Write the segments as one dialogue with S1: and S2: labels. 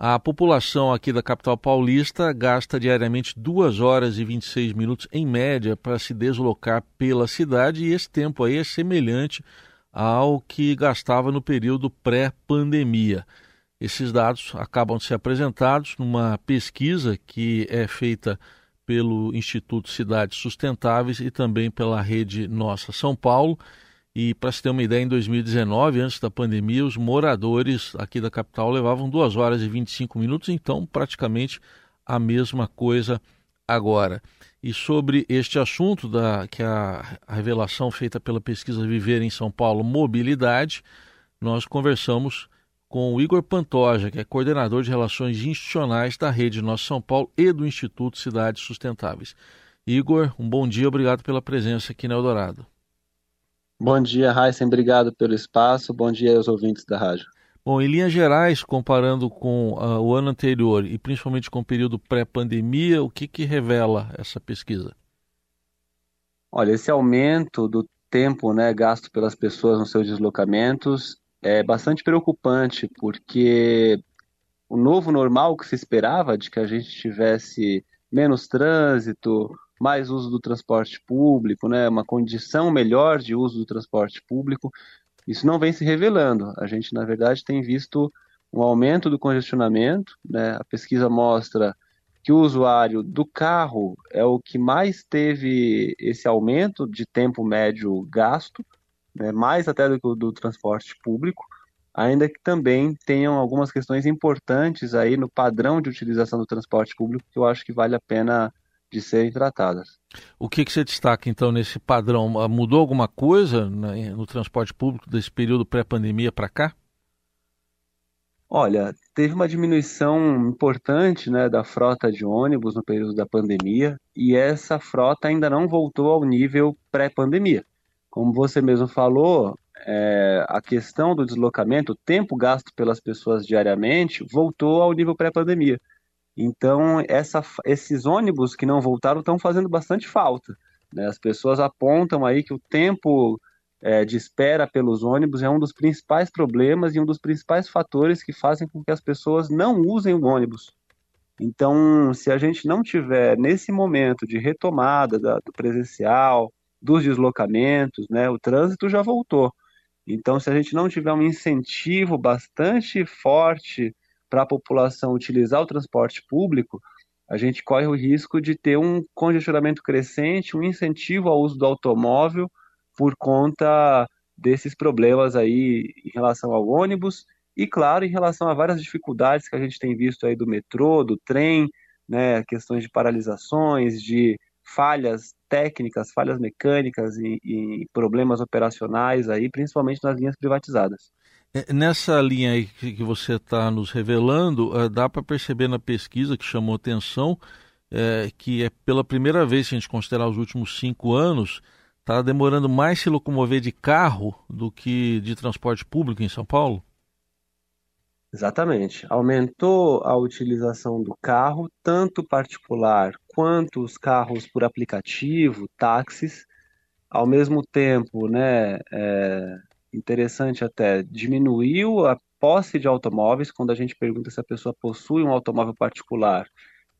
S1: A população aqui da capital paulista gasta diariamente 2 horas e 26 minutos em média para se deslocar pela cidade e esse tempo aí é semelhante ao que gastava no período pré-pandemia. Esses dados acabam de ser apresentados numa pesquisa que é feita pelo Instituto Cidades Sustentáveis e também pela rede Nossa São Paulo. E para se ter uma ideia, em 2019, antes da pandemia, os moradores aqui da capital levavam 2 horas e 25 minutos, então praticamente a mesma coisa agora. E sobre este assunto, da, que é a, a revelação feita pela pesquisa Viver em São Paulo, mobilidade, nós conversamos com o Igor Pantoja, que é coordenador de relações institucionais da Rede Nossa São Paulo e do Instituto Cidades Sustentáveis. Igor, um bom dia, obrigado pela presença aqui na Eldorado.
S2: Bom dia, Heisen, obrigado pelo espaço, bom dia aos ouvintes da rádio.
S1: Bom, em linhas gerais, comparando com uh, o ano anterior e principalmente com o período pré-pandemia, o que, que revela essa pesquisa?
S2: Olha, esse aumento do tempo né, gasto pelas pessoas nos seus deslocamentos é bastante preocupante, porque o novo normal que se esperava de que a gente tivesse menos trânsito, mais uso do transporte público, né, uma condição melhor de uso do transporte público, isso não vem se revelando. A gente, na verdade, tem visto um aumento do congestionamento, né? A pesquisa mostra que o usuário do carro é o que mais teve esse aumento de tempo médio gasto, né, mais até do que o do transporte público, ainda que também tenham algumas questões importantes aí no padrão de utilização do transporte público que eu acho que vale a pena de serem tratadas.
S1: O que, que você destaca então nesse padrão? Ah, mudou alguma coisa no transporte público desse período pré-pandemia para cá?
S2: Olha, teve uma diminuição importante né, da frota de ônibus no período da pandemia e essa frota ainda não voltou ao nível pré-pandemia. Como você mesmo falou, é, a questão do deslocamento, o tempo gasto pelas pessoas diariamente, voltou ao nível pré-pandemia. Então, essa, esses ônibus que não voltaram estão fazendo bastante falta. Né? As pessoas apontam aí que o tempo é, de espera pelos ônibus é um dos principais problemas e um dos principais fatores que fazem com que as pessoas não usem o ônibus. Então, se a gente não tiver nesse momento de retomada da, do presencial, dos deslocamentos, né, o trânsito já voltou. Então, se a gente não tiver um incentivo bastante forte para a população utilizar o transporte público, a gente corre o risco de ter um congestionamento crescente, um incentivo ao uso do automóvel por conta desses problemas aí em relação ao ônibus e, claro, em relação a várias dificuldades que a gente tem visto aí do metrô, do trem, né, questões de paralisações, de falhas técnicas, falhas mecânicas e, e problemas operacionais aí, principalmente nas linhas privatizadas.
S1: É, nessa linha aí que você está nos revelando, uh, dá para perceber na pesquisa que chamou atenção é, que é pela primeira vez, se a gente considerar os últimos cinco anos, está demorando mais se locomover de carro do que de transporte público em São Paulo?
S2: Exatamente. Aumentou a utilização do carro, tanto particular quanto os carros por aplicativo, táxis. Ao mesmo tempo, né, é interessante até, diminuiu a posse de automóveis, quando a gente pergunta se a pessoa possui um automóvel particular,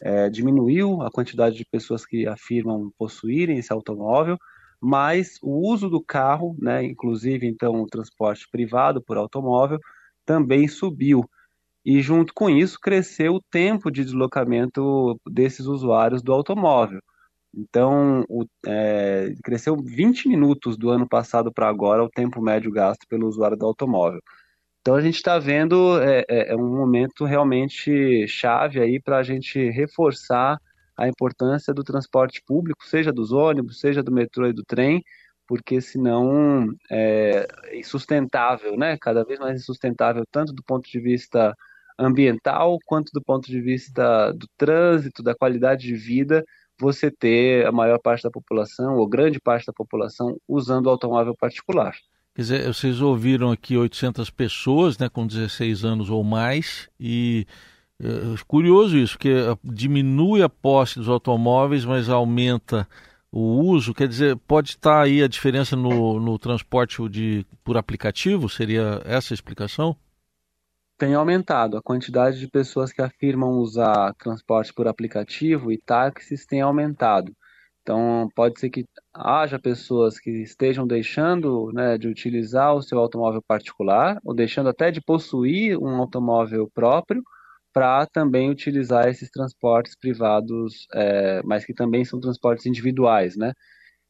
S2: é, diminuiu a quantidade de pessoas que afirmam possuírem esse automóvel, mas o uso do carro, né, inclusive então o transporte privado por automóvel, também subiu. E junto com isso cresceu o tempo de deslocamento desses usuários do automóvel. Então, o, é, cresceu 20 minutos do ano passado para agora o tempo médio gasto pelo usuário do automóvel. Então, a gente está vendo é, é, é, um momento realmente chave aí para a gente reforçar a importância do transporte público, seja dos ônibus, seja do metrô e do trem, porque senão é insustentável, né? Cada vez mais insustentável, tanto do ponto de vista ambiental quanto do ponto de vista do trânsito, da qualidade de vida, você ter a maior parte da população, ou grande parte da população, usando o automóvel particular.
S1: Quer dizer, vocês ouviram aqui 800 pessoas né, com 16 anos ou mais, e é, curioso isso, porque diminui a posse dos automóveis, mas aumenta o uso, quer dizer, pode estar aí a diferença no, no transporte de, por aplicativo? Seria essa a explicação?
S2: Tem aumentado. A quantidade de pessoas que afirmam usar transporte por aplicativo e táxis tem aumentado. Então, pode ser que haja pessoas que estejam deixando né, de utilizar o seu automóvel particular, ou deixando até de possuir um automóvel próprio, para também utilizar esses transportes privados, é, mas que também são transportes individuais, né?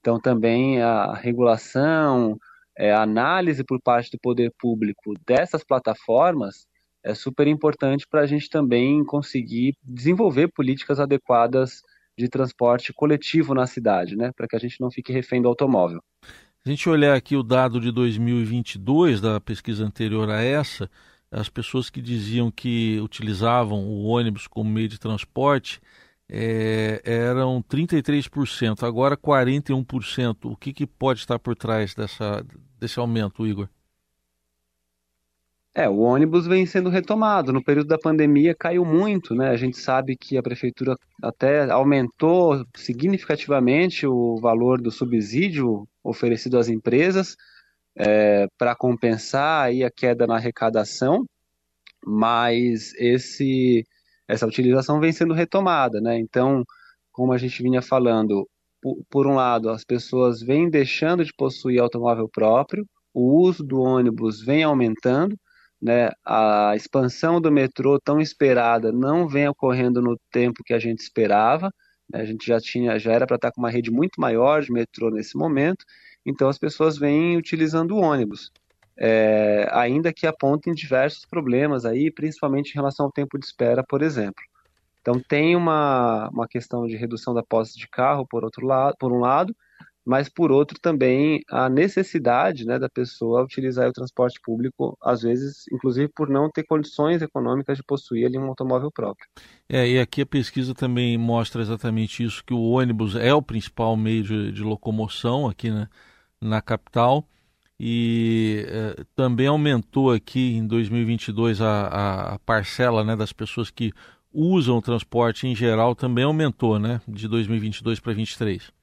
S2: Então, também a regulação, é, a análise por parte do poder público dessas plataformas é super importante para a gente também conseguir desenvolver políticas adequadas de transporte coletivo na cidade, né, para que a gente não fique refém do automóvel.
S1: A gente olhar aqui o dado de 2022 da pesquisa anterior a essa, as pessoas que diziam que utilizavam o ônibus como meio de transporte é, eram 33%, agora 41%. O que, que pode estar por trás dessa, desse aumento, Igor?
S2: É, o ônibus vem sendo retomado. No período da pandemia caiu muito, né? A gente sabe que a prefeitura até aumentou significativamente o valor do subsídio oferecido às empresas é, para compensar aí a queda na arrecadação, mas esse, essa utilização vem sendo retomada, né? Então, como a gente vinha falando, por, por um lado, as pessoas vêm deixando de possuir automóvel próprio, o uso do ônibus vem aumentando, né, a expansão do metrô tão esperada não vem ocorrendo no tempo que a gente esperava. Né, a gente já tinha, já era para estar com uma rede muito maior de metrô nesse momento. Então as pessoas vêm utilizando o ônibus, é, ainda que apontem diversos problemas aí, principalmente em relação ao tempo de espera, por exemplo. Então tem uma, uma questão de redução da posse de carro por outro lado, por um lado, mas por outro também a necessidade né, da pessoa utilizar o transporte público, às vezes, inclusive por não ter condições econômicas de possuir ali um automóvel próprio.
S1: É, e aqui a pesquisa também mostra exatamente isso, que o ônibus é o principal meio de, de locomoção aqui né, na capital e é, também aumentou aqui em 2022 a, a parcela né, das pessoas que usam o transporte em geral também aumentou, né, de 2022 para 2023.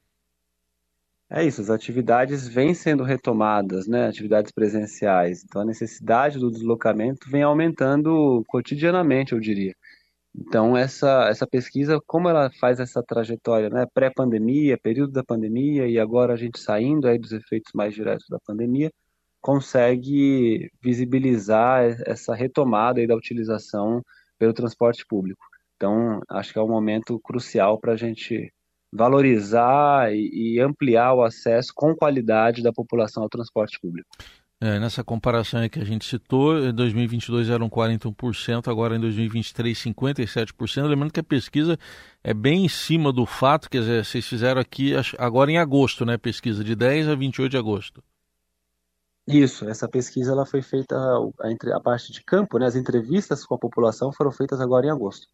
S2: É isso, as atividades vêm sendo retomadas, né? Atividades presenciais. Então a necessidade do deslocamento vem aumentando cotidianamente, eu diria. Então essa essa pesquisa, como ela faz essa trajetória, né? Pré-pandemia, período da pandemia e agora a gente saindo aí dos efeitos mais diretos da pandemia, consegue visibilizar essa retomada aí da utilização pelo transporte público. Então acho que é um momento crucial para a gente valorizar e, ampliar o acesso com qualidade da população ao transporte público.
S1: É, nessa comparação que a gente citou, em 2022 eram 41%, agora em 2023 57%. Lembrando que a pesquisa é bem em cima do fato, quer dizer, vocês fizeram aqui agora em agosto, né? Pesquisa de 10 a 28 de agosto.
S2: Isso, essa pesquisa ela foi feita a, a parte de campo, né? As entrevistas com a população foram feitas agora em agosto.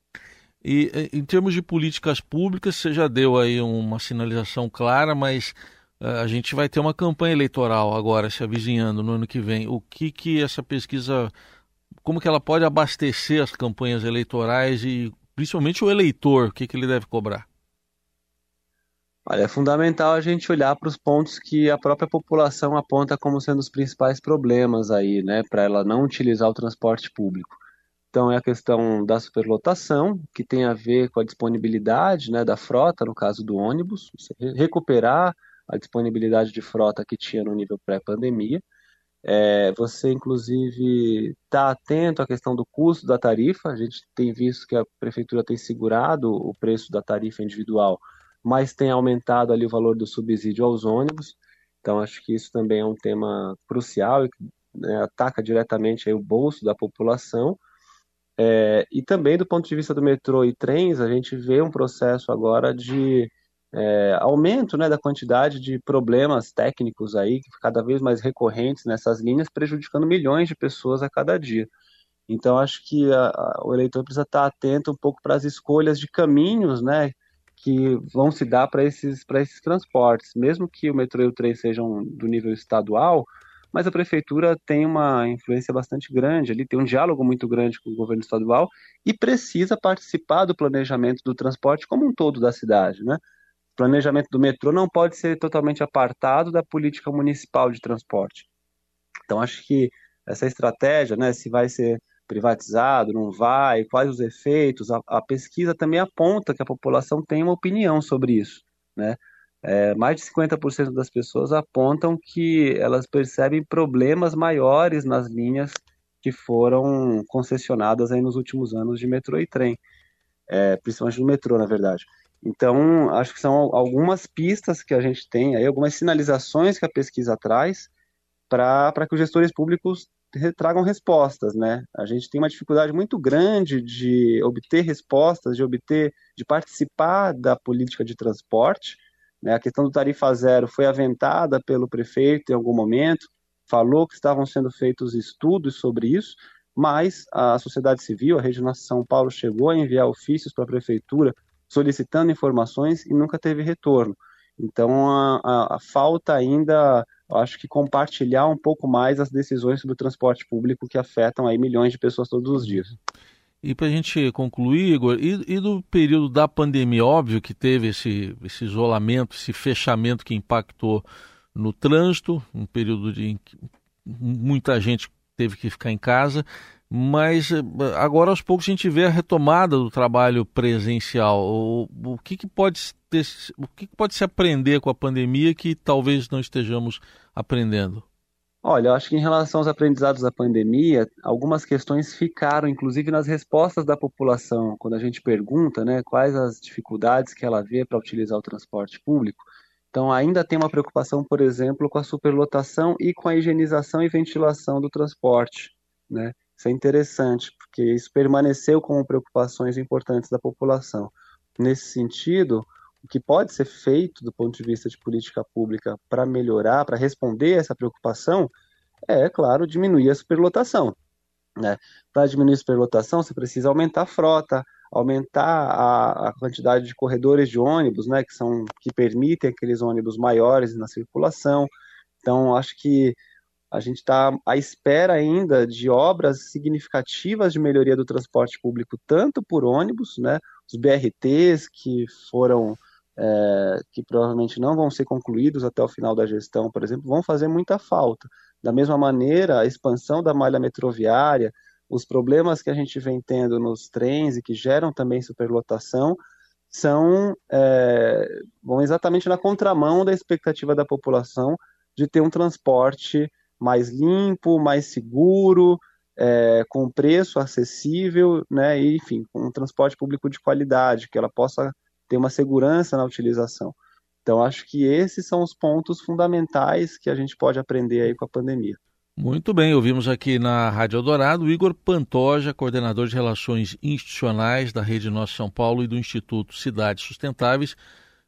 S1: E em termos de políticas públicas, você já deu aí uma sinalização clara, mas uh, a gente vai ter uma campanha eleitoral agora se avizinhando no ano que vem. O que que essa pesquisa, como que ela pode abastecer as campanhas eleitorais e principalmente o eleitor, o que que ele deve cobrar?
S2: Olha, é fundamental a gente olhar para os pontos que a própria população aponta como sendo os principais problemas aí, né, para ela não utilizar o transporte público. Então, é a questão da superlotação, que tem a ver com a disponibilidade né, da frota, no caso do ônibus, recuperar a disponibilidade de frota que tinha no nível pré-pandemia. É, você, inclusive, está atento à questão do custo da tarifa. A gente tem visto que a prefeitura tem segurado o preço da tarifa individual, mas tem aumentado ali o valor do subsídio aos ônibus. Então, acho que isso também é um tema crucial e né, ataca diretamente aí o bolso da população. É, e também do ponto de vista do metrô e trens, a gente vê um processo agora de é, aumento né, da quantidade de problemas técnicos aí, cada vez mais recorrentes nessas linhas, prejudicando milhões de pessoas a cada dia. Então, acho que a, a, o eleitor precisa estar atento um pouco para as escolhas de caminhos né, que vão se dar para esses, esses transportes. Mesmo que o metrô e o trem sejam do nível estadual, mas a prefeitura tem uma influência bastante grande, ali tem um diálogo muito grande com o governo estadual e precisa participar do planejamento do transporte como um todo da cidade, né? O planejamento do metrô não pode ser totalmente apartado da política municipal de transporte. Então acho que essa estratégia, né, se vai ser privatizado, não vai, quais os efeitos. A, a, pesquisa também aponta que a população tem uma opinião sobre isso, né? É, mais de 50% das pessoas apontam que elas percebem problemas maiores nas linhas que foram concessionadas aí nos últimos anos de metrô e trem, é, principalmente no metrô, na verdade. Então, acho que são algumas pistas que a gente tem aí, algumas sinalizações que a pesquisa traz para que os gestores públicos tragam respostas, né? A gente tem uma dificuldade muito grande de obter respostas, de obter, de participar da política de transporte. Né? A questão do tarifa zero foi aventada pelo prefeito em algum momento, falou que estavam sendo feitos estudos sobre isso, mas a sociedade civil, a Rede Nossa São Paulo, chegou a enviar ofícios para a prefeitura solicitando informações e nunca teve retorno. Então, a, a, a falta ainda, acho que compartilhar um pouco mais as decisões sobre o transporte público que afetam aí milhões de pessoas todos os dias.
S1: E para a gente concluir, Igor, e, e, do período da pandemia, óbvio que teve esse, esse isolamento, esse fechamento que impactou no trânsito, um período de que muita gente teve que ficar em casa, mas eh, agora aos poucos a gente vê a retomada do trabalho presencial. O, o que, que pode ter, o que, que pode se aprender com a pandemia que talvez não estejamos aprendendo?
S2: Olha, eu acho que em relação aos aprendizados da pandemia, algumas questões ficaram, inclusive nas respostas da população, quando a gente pergunta, né, quais as dificuldades que ela vê para utilizar o transporte público. Então, ainda tem uma preocupação, por exemplo, com a superlotação e com a higienização e ventilação do transporte, né? Isso é interessante, porque isso permaneceu como preocupações importantes da população. Nesse sentido, o que pode ser feito do ponto de vista de política pública para melhorar, para responder essa preocupação, é, claro, diminuir a superlotação. Né? Para diminuir a superlotação, você precisa aumentar a frota, aumentar a, a, quantidade de corredores de ônibus, né, que são que permitem aqueles ônibus maiores na circulação. Então, acho que a gente está à espera ainda de obras significativas de melhoria do transporte público, tanto por ônibus, né, os BRTs que foram, é, que provavelmente não vão ser concluídos até o final da gestão, por exemplo, vão fazer muita falta. Da mesma maneira, a expansão da malha metroviária, os problemas que a gente vem tendo nos trens e que geram também superlotação, são é, vão exatamente na contramão da expectativa da população de ter um transporte mais limpo, mais seguro, é, com preço acessível, né, enfim, com um transporte público de qualidade, que ela possa ter uma segurança na utilização. Então, acho que esses são os pontos fundamentais que a gente pode aprender aí com a pandemia.
S1: Muito bem, ouvimos aqui na Rádio Eldorado Igor Pantoja, coordenador de Relações Institucionais da Rede Nossa São Paulo e do Instituto Cidades Sustentáveis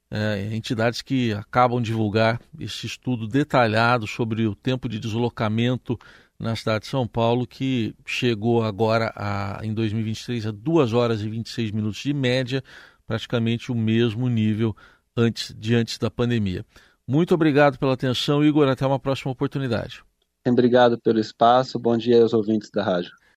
S1: é, entidades que acabam de divulgar esse estudo detalhado sobre o tempo de deslocamento na cidade de São Paulo, que chegou agora a, em 2023 a 2 horas e 26 minutos de média, praticamente o mesmo nível antes de antes da pandemia. Muito obrigado pela atenção, Igor. Até uma próxima oportunidade.
S2: Obrigado pelo espaço. Bom dia aos ouvintes da rádio.